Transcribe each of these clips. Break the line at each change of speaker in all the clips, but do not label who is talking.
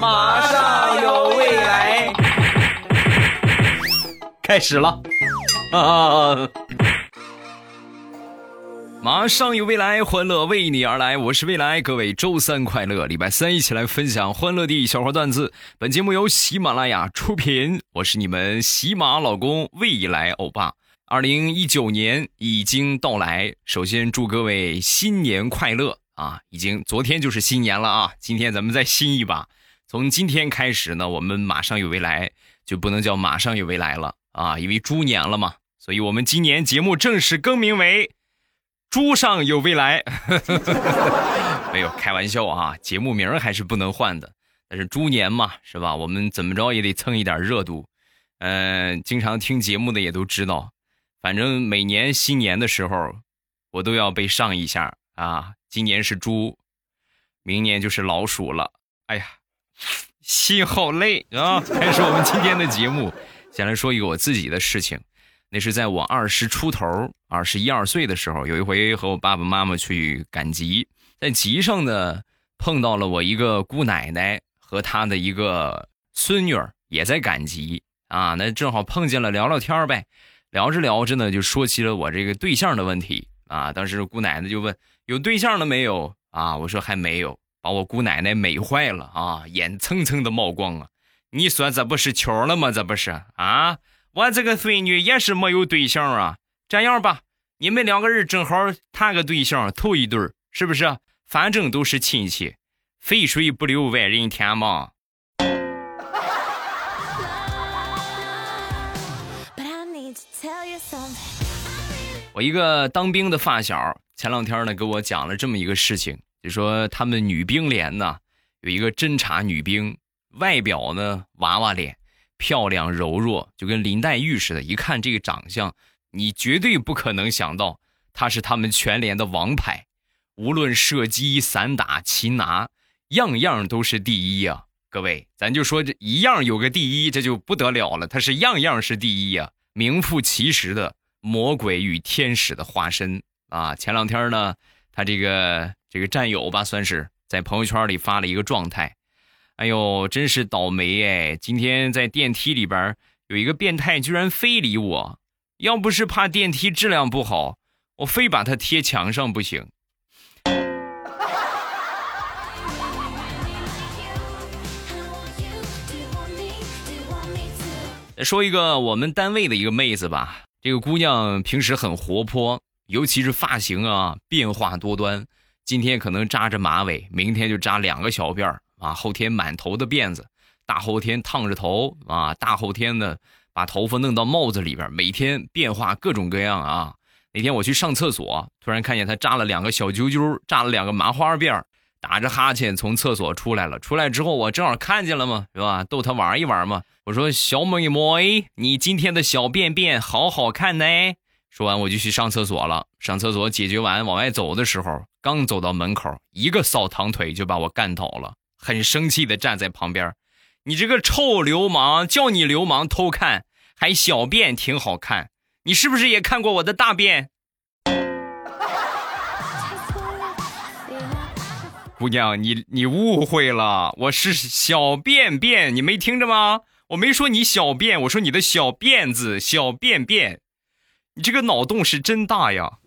马上有未来，
开始了啊！马上有未来，欢乐为你而来。我是未来，各位周三快乐！礼拜三一起来分享欢乐的小花段子。本节目由喜马拉雅出品，我是你们喜马老公未来欧巴。二零一九年已经到来，首先祝各位新年快乐啊！已经昨天就是新年了啊，今天咱们再新一把。从今天开始呢，我们马上有未来就不能叫马上有未来了啊，因为猪年了嘛，所以我们今年节目正式更名为。猪上有未来 没有开玩笑啊！节目名还是不能换的。但是猪年嘛，是吧？我们怎么着也得蹭一点热度。嗯，经常听节目的也都知道，反正每年新年的时候，我都要被上一下啊。今年是猪，明年就是老鼠了。哎呀，心好累啊！开始我们今天的节目，先来说一个我自己的事情。那是在我二十出头、二十一二岁的时候，有一回和我爸爸妈妈去赶集，在集上呢碰到了我一个姑奶奶和她的一个孙女儿也在赶集啊，那正好碰见了，聊聊天呗。聊着聊着呢，就说起了我这个对象的问题啊。当时姑奶奶就问有对象了没有啊？我说还没有，把我姑奶奶美坏了啊，眼蹭蹭的冒光啊！你说这不是巧了吗？这不是啊？我这个孙女也是没有对象啊，这样吧，你们两个人正好谈个对象，头一对儿是不是？反正都是亲戚，肥水不流外人田嘛。我一个当兵的发小，前两天呢给我讲了这么一个事情，就说他们女兵连呢有一个侦察女兵，外表呢娃娃脸。漂亮柔弱，就跟林黛玉似的。一看这个长相，你绝对不可能想到她是他们全连的王牌。无论射击、散打、擒拿，样样都是第一啊！各位，咱就说这一样有个第一，这就不得了了。她是样样是第一呀，名副其实的魔鬼与天使的化身啊！前两天呢，他这个这个战友吧，算是在朋友圈里发了一个状态。哎呦，真是倒霉哎！今天在电梯里边有一个变态，居然非礼我。要不是怕电梯质量不好，我非把它贴墙上不行。说一个我们单位的一个妹子吧，这个姑娘平时很活泼，尤其是发型啊变化多端。今天可能扎着马尾，明天就扎两个小辫儿。啊，后天满头的辫子，大后天烫着头啊，大后天呢把头发弄到帽子里边，每天变化各种各样啊。那天我去上厕所，突然看见他扎了两个小揪揪，扎了两个麻花辫儿打着哈欠从厕所出来了。出来之后我正好看见了嘛，是吧？逗他玩一玩嘛。我说小妹妹，你今天的小便便好好看呢。说完我就去上厕所了。上厕所解决完往外走的时候，刚走到门口，一个扫堂腿就把我干倒了。很生气的站在旁边，你这个臭流氓！叫你流氓偷看，还小便挺好看，你是不是也看过我的大便？姑娘，你你误会了，我是小便便，你没听着吗？我没说你小便，我说你的小辫子，小便便，你这个脑洞是真大呀！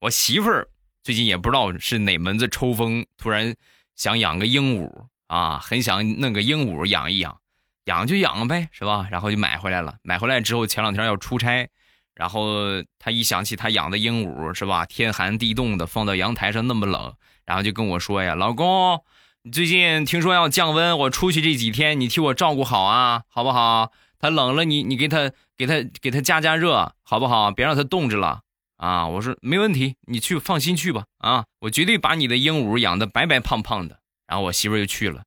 我媳妇儿最近也不知道是哪门子抽风，突然想养个鹦鹉啊，很想弄个鹦鹉养一养，养就养呗，是吧？然后就买回来了。买回来之后，前两天要出差，然后他一想起他养的鹦鹉，是吧？天寒地冻的，放到阳台上那么冷，然后就跟我说呀：“老公，最近听说要降温，我出去这几天，你替我照顾好啊，好不好？他冷了，你你给他给他给他加加热，好不好？别让他冻着了。”啊，我说没问题，你去放心去吧。啊，我绝对把你的鹦鹉养的白白胖胖的。然后我媳妇就去了，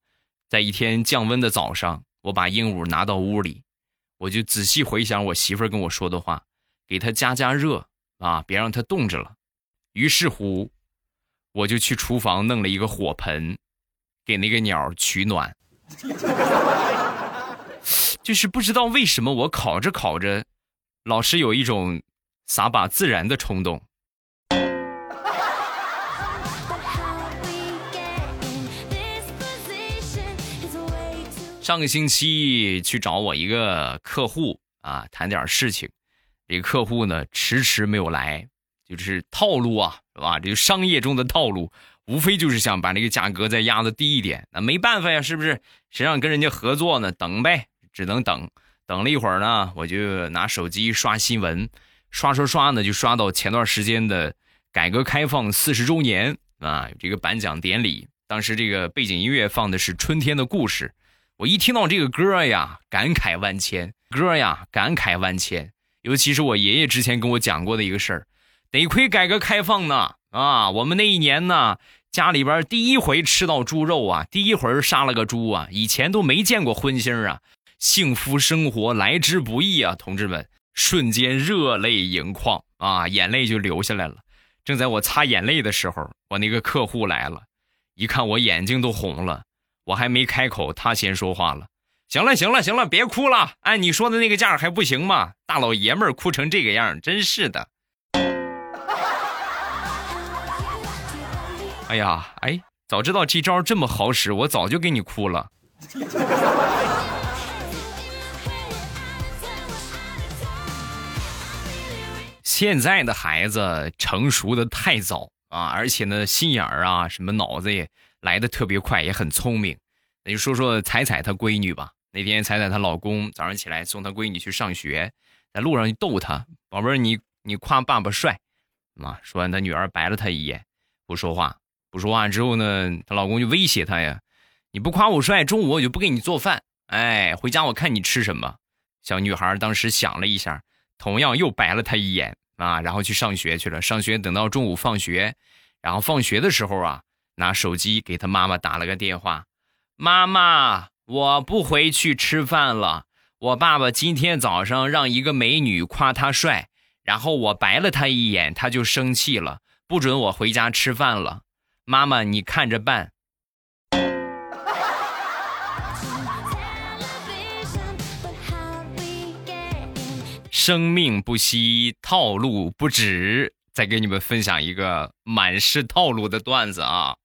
在一天降温的早上，我把鹦鹉拿到屋里，我就仔细回想我媳妇跟我说的话，给它加加热啊，别让它冻着了。于是乎，我就去厨房弄了一个火盆，给那个鸟取暖。就是不知道为什么我考着考着，老是有一种撒把自然的冲动。上个星期去找我一个客户啊，谈点事情。这个客户呢，迟迟没有来，就是套路啊，是吧？这就商业中的套路，无非就是想把这个价格再压的低一点。那没办法呀，是不是？谁让跟人家合作呢？等呗，只能等。等了一会儿呢，我就拿手机刷新闻，刷刷刷呢，就刷到前段时间的改革开放四十周年啊，这个颁奖典礼。当时这个背景音乐放的是《春天的故事》，我一听到这个歌呀，感慨万千。歌呀，感慨万千。尤其是我爷爷之前跟我讲过的一个事儿，得亏改革开放呢啊，我们那一年呢，家里边第一回吃到猪肉啊，第一回杀了个猪啊，以前都没见过荤腥啊，幸福生活来之不易啊，同志们，瞬间热泪盈眶啊，眼泪就流下来了。正在我擦眼泪的时候，我那个客户来了。一看我眼睛都红了，我还没开口，他先说话了。行了，行了，行了，别哭了。按你说的那个价还不行吗？大老爷们儿哭成这个样，真是的。哎呀，哎，早知道这招这么好使，我早就给你哭了。现在的孩子成熟的太早。啊，而且呢，心眼儿啊，什么脑子也来的特别快，也很聪明。那就说说彩彩她闺女吧。那天彩彩她老公早上起来送她闺女去上学，在路上就逗她：“宝贝儿，你你夸爸爸帅。”啊，说完，她女儿白了他一眼，不说话。不说话之后呢，她老公就威胁她呀：“你不夸我帅，中午我就不给你做饭。哎，回家我看你吃什么。”小女孩当时想了一下，同样又白了他一眼。啊，然后去上学去了。上学等到中午放学，然后放学的时候啊，拿手机给他妈妈打了个电话：“妈妈，我不回去吃饭了。我爸爸今天早上让一个美女夸他帅，然后我白了他一眼，他就生气了，不准我回家吃饭了。妈妈，你看着办。”生命不息，套路不止。再给你们分享一个满是套路的段子啊！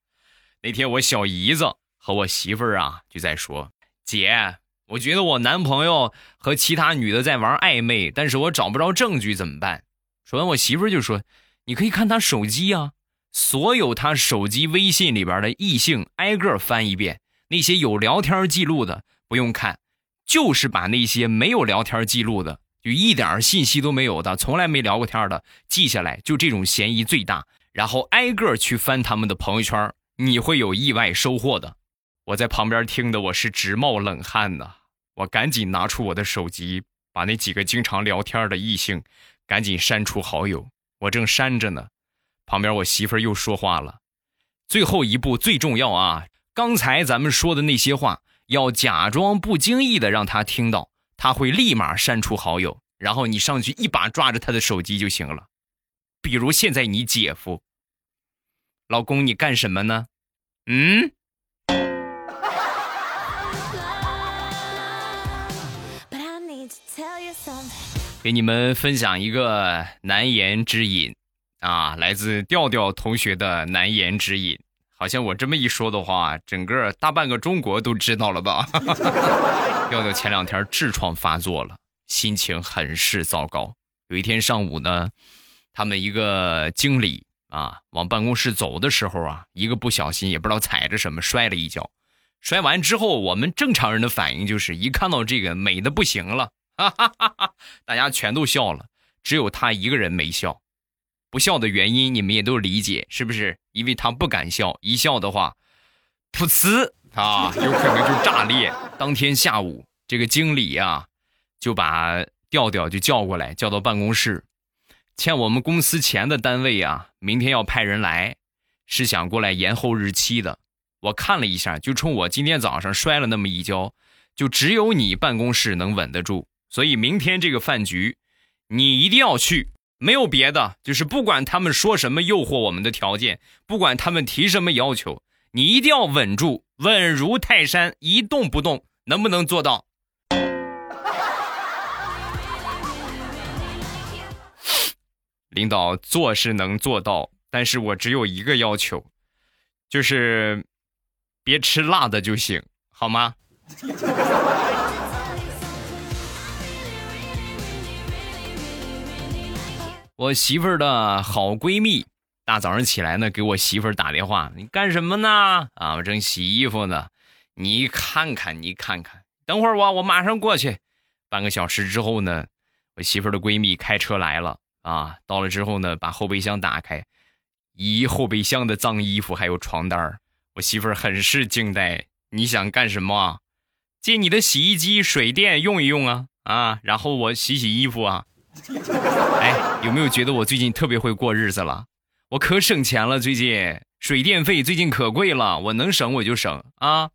那天我小姨子和我媳妇儿啊就在说：“姐，我觉得我男朋友和其他女的在玩暧昧，但是我找不着证据，怎么办？”说完，我媳妇儿就说：“你可以看他手机啊，所有他手机微信里边的异性挨个翻一遍，那些有聊天记录的不用看，就是把那些没有聊天记录的。”就一点信息都没有的，从来没聊过天的，记下来，就这种嫌疑最大。然后挨个去翻他们的朋友圈，你会有意外收获的。我在旁边听的，我是直冒冷汗呐。我赶紧拿出我的手机，把那几个经常聊天的异性赶紧删除好友。我正删着呢，旁边我媳妇又说话了：“最后一步最重要啊！刚才咱们说的那些话，要假装不经意的让他听到。”他会立马删除好友，然后你上去一把抓着他的手机就行了。比如现在你姐夫，老公你干什么呢？嗯？给你们分享一个难言之隐啊，来自调调同学的难言之隐。好像我这么一说的话，整个大半个中国都知道了吧？调调前两天痔疮发作了，心情很是糟糕。有一天上午呢，他们一个经理啊，往办公室走的时候啊，一个不小心也不知道踩着什么摔了一跤。摔完之后，我们正常人的反应就是一看到这个美的不行了，哈哈哈哈大家全都笑了，只有他一个人没笑。不笑的原因你们也都理解，是不是？因为他不敢笑，一笑的话，噗呲啊，有可能就炸裂。当天下午，这个经理啊，就把调调就叫过来，叫到办公室，欠我们公司钱的单位啊，明天要派人来，是想过来延后日期的。我看了一下，就冲我今天早上摔了那么一跤，就只有你办公室能稳得住，所以明天这个饭局，你一定要去。没有别的，就是不管他们说什么诱惑我们的条件，不管他们提什么要求，你一定要稳住，稳如泰山，一动不动，能不能做到？领导做是能做到，但是我只有一个要求，就是别吃辣的就行，好吗？我媳妇儿的好闺蜜，大早上起来呢，给我媳妇儿打电话：“你干什么呢？啊，我正洗衣服呢。你看看，你看看，等会儿我我马上过去。半个小时之后呢，我媳妇儿的闺蜜开车来了啊，到了之后呢，把后备箱打开，一后备箱的脏衣服还有床单儿。我媳妇儿很是惊呆：你想干什么？借你的洗衣机水电用一用啊啊，然后我洗洗衣服啊。” 哎，有没有觉得我最近特别会过日子了？我可省钱了，最近水电费最近可贵了，我能省我就省啊。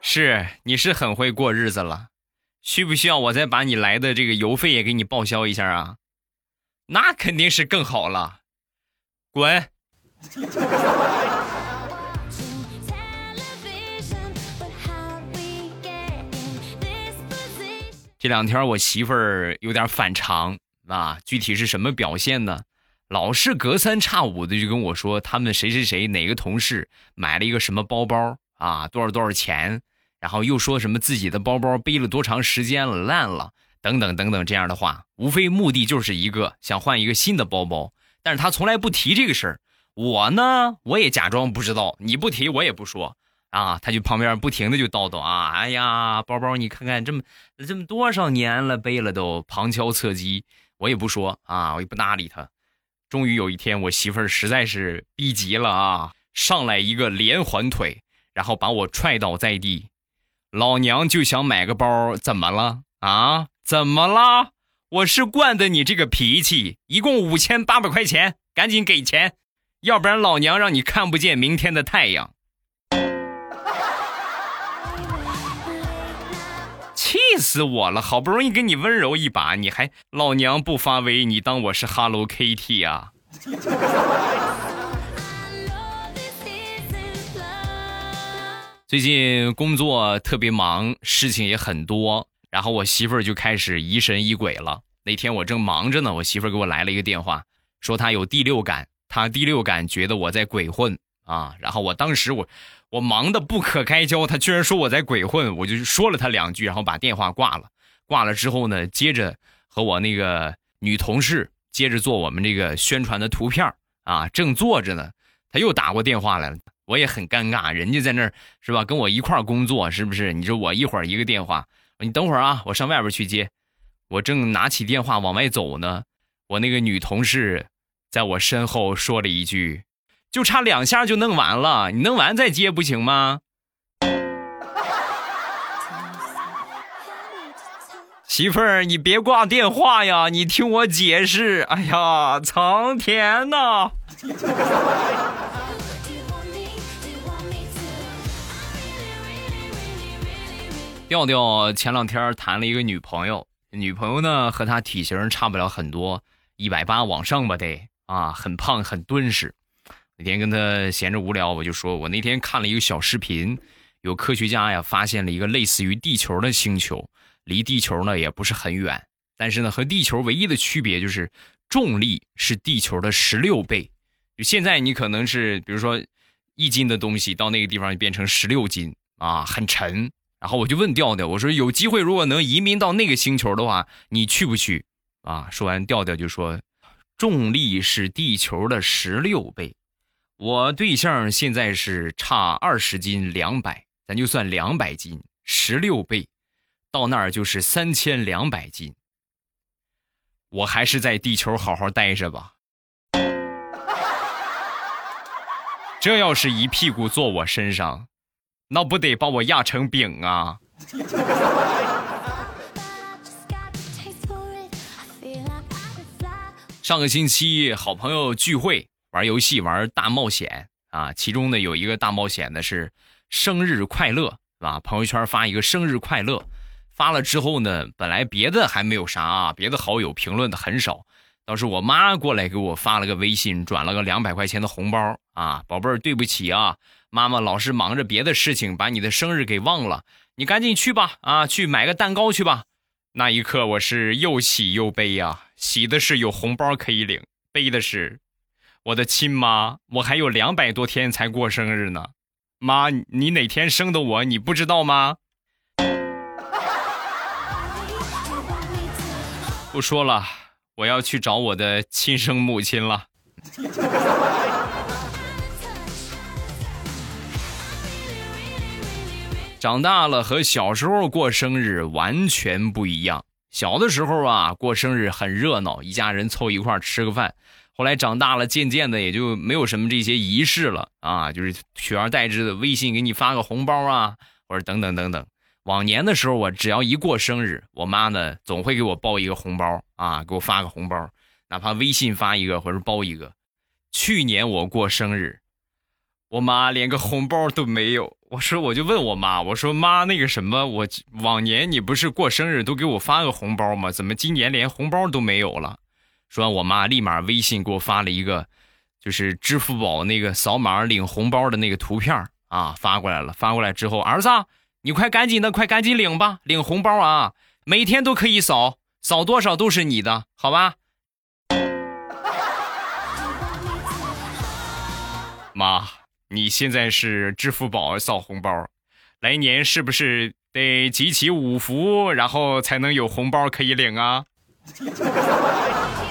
是，你是很会过日子了，需不需要我再把你来的这个邮费也给你报销一下啊？那肯定是更好了，滚。这两天我媳妇儿有点反常啊，具体是什么表现呢？老是隔三差五的就跟我说，他们谁谁谁哪个同事买了一个什么包包啊，多少多少钱，然后又说什么自己的包包背了多长时间了烂了，等等等等这样的话，无非目的就是一个想换一个新的包包，但是他从来不提这个事儿。我呢，我也假装不知道，你不提我也不说。啊，他就旁边不停的就叨叨啊，哎呀，包包你看看这么这么多少年了，背了都旁敲侧击，我也不说啊，我也不搭理他。终于有一天，我媳妇儿实在是逼急了啊，上来一个连环腿，然后把我踹倒在地。老娘就想买个包，怎么了啊？怎么了？我是惯的你这个脾气，一共五千八百块钱，赶紧给钱，要不然老娘让你看不见明天的太阳。死我了！好不容易给你温柔一把，你还老娘不发威，你当我是 Hello Kitty 啊？最近工作特别忙，事情也很多，然后我媳妇儿就开始疑神疑鬼了。那天我正忙着呢，我媳妇儿给我来了一个电话，说她有第六感，她第六感觉得我在鬼混啊。然后我当时我。我忙得不可开交，他居然说我在鬼混，我就说了他两句，然后把电话挂了。挂了之后呢，接着和我那个女同事接着做我们这个宣传的图片啊，正做着呢，他又打过电话来了，我也很尴尬，人家在那儿是吧，跟我一块工作是不是？你说我一会儿一个电话，你等会儿啊，我上外边去接。我正拿起电话往外走呢，我那个女同事在我身后说了一句。就差两下就弄完了，你弄完再接不行吗？媳妇儿，你别挂电话呀，你听我解释。哎呀，苍天呐！调调前两天谈了一个女朋友，女朋友呢和他体型差不了很多，一百八往上吧得啊，很胖很敦实。那天跟他闲着无聊，我就说，我那天看了一个小视频，有科学家呀发现了一个类似于地球的星球，离地球呢也不是很远，但是呢和地球唯一的区别就是重力是地球的十六倍。就现在你可能是比如说一斤的东西到那个地方就变成十六斤啊，很沉。然后我就问调调，我说有机会如果能移民到那个星球的话，你去不去？啊，说完调调就说，重力是地球的十六倍。我对象现在是差二十斤两百，咱就算两百斤，十六倍，到那儿就是三千两百斤。我还是在地球好好待着吧。这要是一屁股坐我身上，那不得把我压成饼啊！上个星期好朋友聚会。玩游戏玩大冒险啊，其中呢有一个大冒险的是生日快乐，是吧？朋友圈发一个生日快乐，发了之后呢，本来别的还没有啥啊，别的好友评论的很少，倒是我妈过来给我发了个微信，转了个两百块钱的红包啊，宝贝儿，对不起啊，妈妈老是忙着别的事情，把你的生日给忘了，你赶紧去吧，啊，去买个蛋糕去吧。那一刻我是又喜又悲呀，喜的是有红包可以领，悲的是。我的亲妈，我还有两百多天才过生日呢。妈，你哪天生的我，你不知道吗？不说了，我要去找我的亲生母亲了。长大了和小时候过生日完全不一样。小的时候啊，过生日很热闹，一家人凑一块吃个饭。后来长大了，渐渐的也就没有什么这些仪式了啊，就是取而代之的微信给你发个红包啊，或者等等等等。往年的时候，我只要一过生日，我妈呢总会给我包一个红包啊，给我发个红包，哪怕微信发一个或者包一个。去年我过生日。我妈连个红包都没有，我说我就问我妈，我说妈那个什么，我往年你不是过生日都给我发个红包吗？怎么今年连红包都没有了？说完，我妈立马微信给我发了一个，就是支付宝那个扫码领红包的那个图片啊，发过来了。发过来之后，儿子，你快赶紧的，快赶紧领吧，领红包啊，每天都可以扫，扫多少都是你的，好吧？妈。你现在是支付宝扫红包，来年是不是得集齐五福，然后才能有红包可以领啊？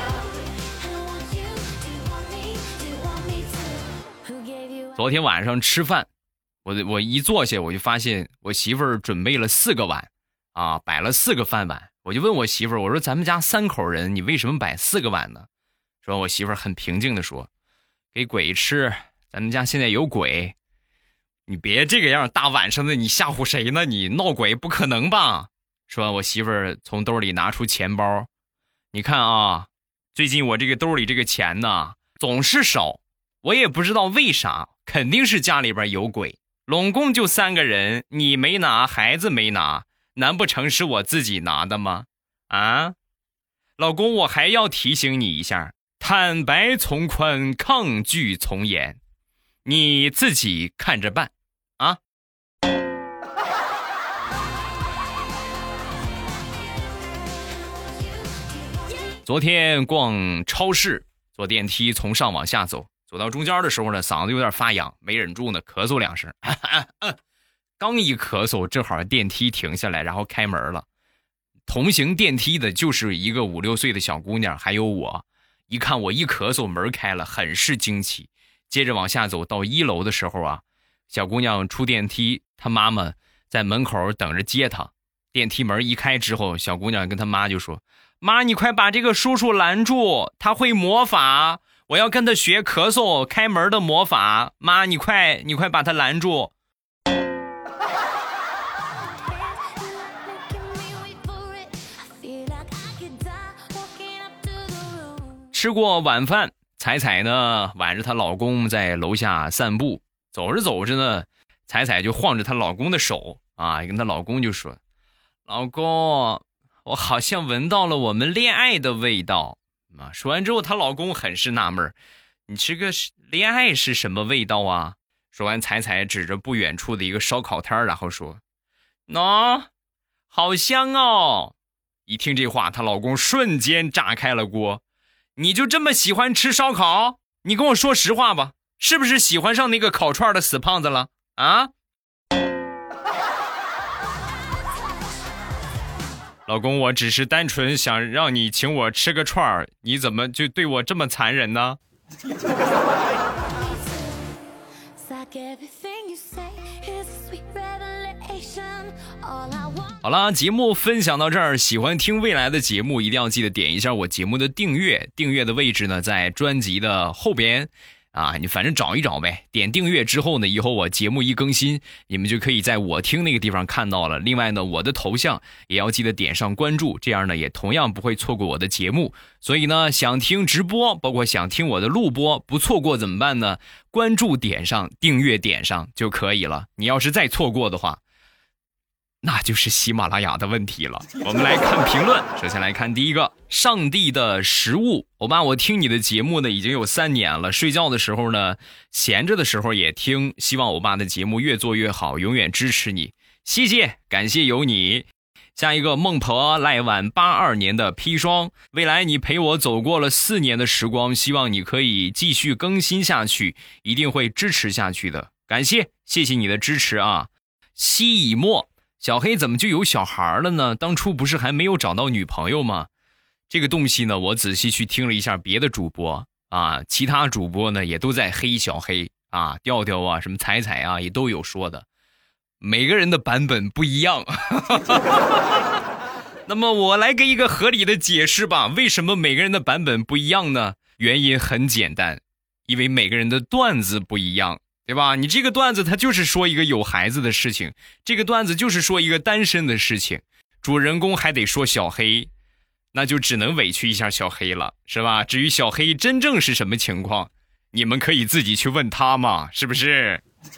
昨天晚上吃饭，我我一坐下，我就发现我媳妇儿准备了四个碗，啊，摆了四个饭碗。我就问我媳妇儿，我说咱们家三口人，你为什么摆四个碗呢？说我媳妇儿很平静的说，给鬼吃。咱们家现在有鬼，你别这个样，大晚上的你吓唬谁呢？你闹鬼不可能吧？说，我媳妇儿从兜里拿出钱包，你看啊，最近我这个兜里这个钱呢总是少，我也不知道为啥，肯定是家里边有鬼。拢共就三个人，你没拿，孩子没拿，难不成是我自己拿的吗？啊，老公，我还要提醒你一下，坦白从宽，抗拒从严。你自己看着办，啊！昨天逛超市，坐电梯从上往下走，走到中间的时候呢，嗓子有点发痒，没忍住呢，咳嗽两声。刚一咳嗽，正好电梯停下来，然后开门了。同行电梯的就是一个五六岁的小姑娘，还有我。一看我一咳嗽，门开了，很是惊奇。接着往下走到一楼的时候啊，小姑娘出电梯，她妈妈在门口等着接她。电梯门一开之后，小姑娘跟她妈就说：“妈，你快把这个叔叔拦住，他会魔法，我要跟他学咳嗽开门的魔法。妈，你快，你快把他拦住。”吃过晚饭。彩彩呢，挽着她老公在楼下散步，走着走着呢，彩彩就晃着她老公的手啊，跟她老公就说：“老公，我好像闻到了我们恋爱的味道。”啊，说完之后，她老公很是纳闷你这个恋爱是什么味道啊？”说完，彩彩指着不远处的一个烧烤摊然后说：“喏，好香哦！”一听这话，她老公瞬间炸开了锅。你就这么喜欢吃烧烤？你跟我说实话吧，是不是喜欢上那个烤串的死胖子了啊？老公，我只是单纯想让你请我吃个串儿，你怎么就对我这么残忍呢？好啦，节目分享到这儿。喜欢听未来的节目，一定要记得点一下我节目的订阅。订阅的位置呢，在专辑的后边啊，你反正找一找呗。点订阅之后呢，以后我节目一更新，你们就可以在我听那个地方看到了。另外呢，我的头像也要记得点上关注，这样呢，也同样不会错过我的节目。所以呢，想听直播，包括想听我的录播，不错过怎么办呢？关注点上，订阅点上就可以了。你要是再错过的话，那就是喜马拉雅的问题了。我们来看评论，首先来看第一个，上帝的食物。欧巴，我听你的节目呢已经有三年了，睡觉的时候呢，闲着的时候也听。希望欧巴的节目越做越好，永远支持你。谢谢，感谢有你。下一个孟婆赖晚八二年的砒霜，未来你陪我走过了四年的时光，希望你可以继续更新下去，一定会支持下去的。感谢，谢谢你的支持啊！西以沫，小黑怎么就有小孩了呢？当初不是还没有找到女朋友吗？这个东西呢，我仔细去听了一下别的主播啊，其他主播呢也都在黑小黑啊，调调啊，什么彩彩啊，也都有说的。每个人的版本不一样，那么我来给一个合理的解释吧。为什么每个人的版本不一样呢？原因很简单，因为每个人的段子不一样，对吧？你这个段子它就是说一个有孩子的事情，这个段子就是说一个单身的事情，主人公还得说小黑，那就只能委屈一下小黑了，是吧？至于小黑真正是什么情况，你们可以自己去问他嘛，是不是？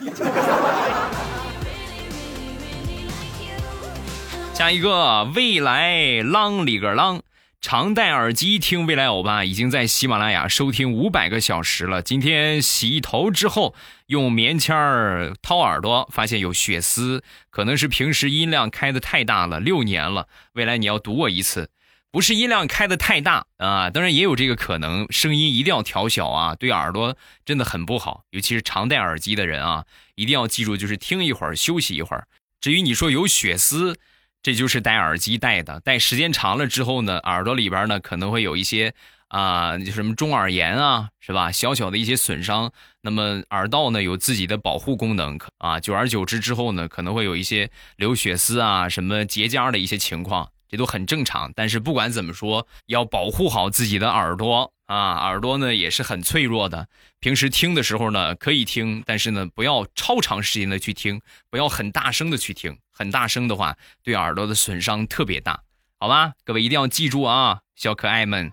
下一个未来啷里个啷，常戴耳机听未来欧巴，已经在喜马拉雅收听五百个小时了。今天洗头之后用棉签儿掏耳朵，发现有血丝，可能是平时音量开的太大了。六年了，未来你要堵我一次，不是音量开的太大啊，当然也有这个可能，声音一定要调小啊，对耳朵真的很不好，尤其是常戴耳机的人啊，一定要记住，就是听一会儿休息一会儿。至于你说有血丝。这就是戴耳机戴的，戴时间长了之后呢，耳朵里边呢可能会有一些啊，就什么中耳炎啊，是吧？小小的一些损伤。那么耳道呢有自己的保护功能，啊，久而久之之后呢，可能会有一些流血丝啊，什么结痂的一些情况，这都很正常。但是不管怎么说，要保护好自己的耳朵啊，耳朵呢也是很脆弱的。平时听的时候呢可以听，但是呢不要超长时间的去听，不要很大声的去听。很大声的话，对耳朵的损伤特别大，好吧？各位一定要记住啊，小可爱们。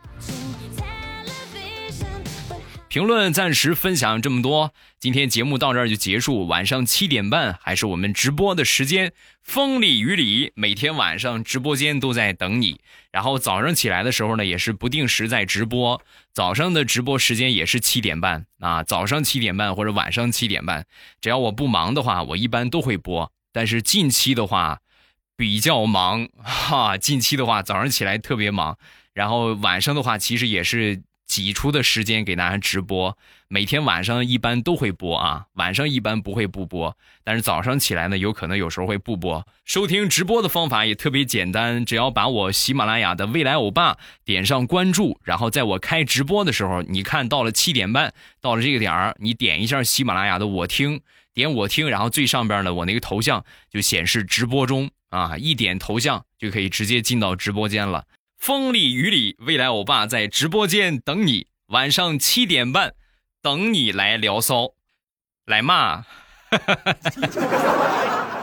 评论暂时分享这么多，今天节目到这儿就结束。晚上七点半还是我们直播的时间，风里雨里，每天晚上直播间都在等你。然后早上起来的时候呢，也是不定时在直播，早上的直播时间也是七点半啊，早上七点半或者晚上七点半，只要我不忙的话，我一般都会播。但是近期的话比较忙哈，近期的话早上起来特别忙，然后晚上的话其实也是挤出的时间给大家直播。每天晚上一般都会播啊，晚上一般不会不播，但是早上起来呢，有可能有时候会不播。收听直播的方法也特别简单，只要把我喜马拉雅的未来欧巴点上关注，然后在我开直播的时候，你看到了七点半，到了这个点儿，你点一下喜马拉雅的我听。点我听，然后最上边呢，我那个头像就显示直播中啊，一点头像就可以直接进到直播间了。风里雨里，未来欧巴在直播间等你，晚上七点半等你来聊骚，来嘛！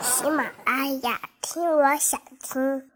喜马拉雅听，我想听。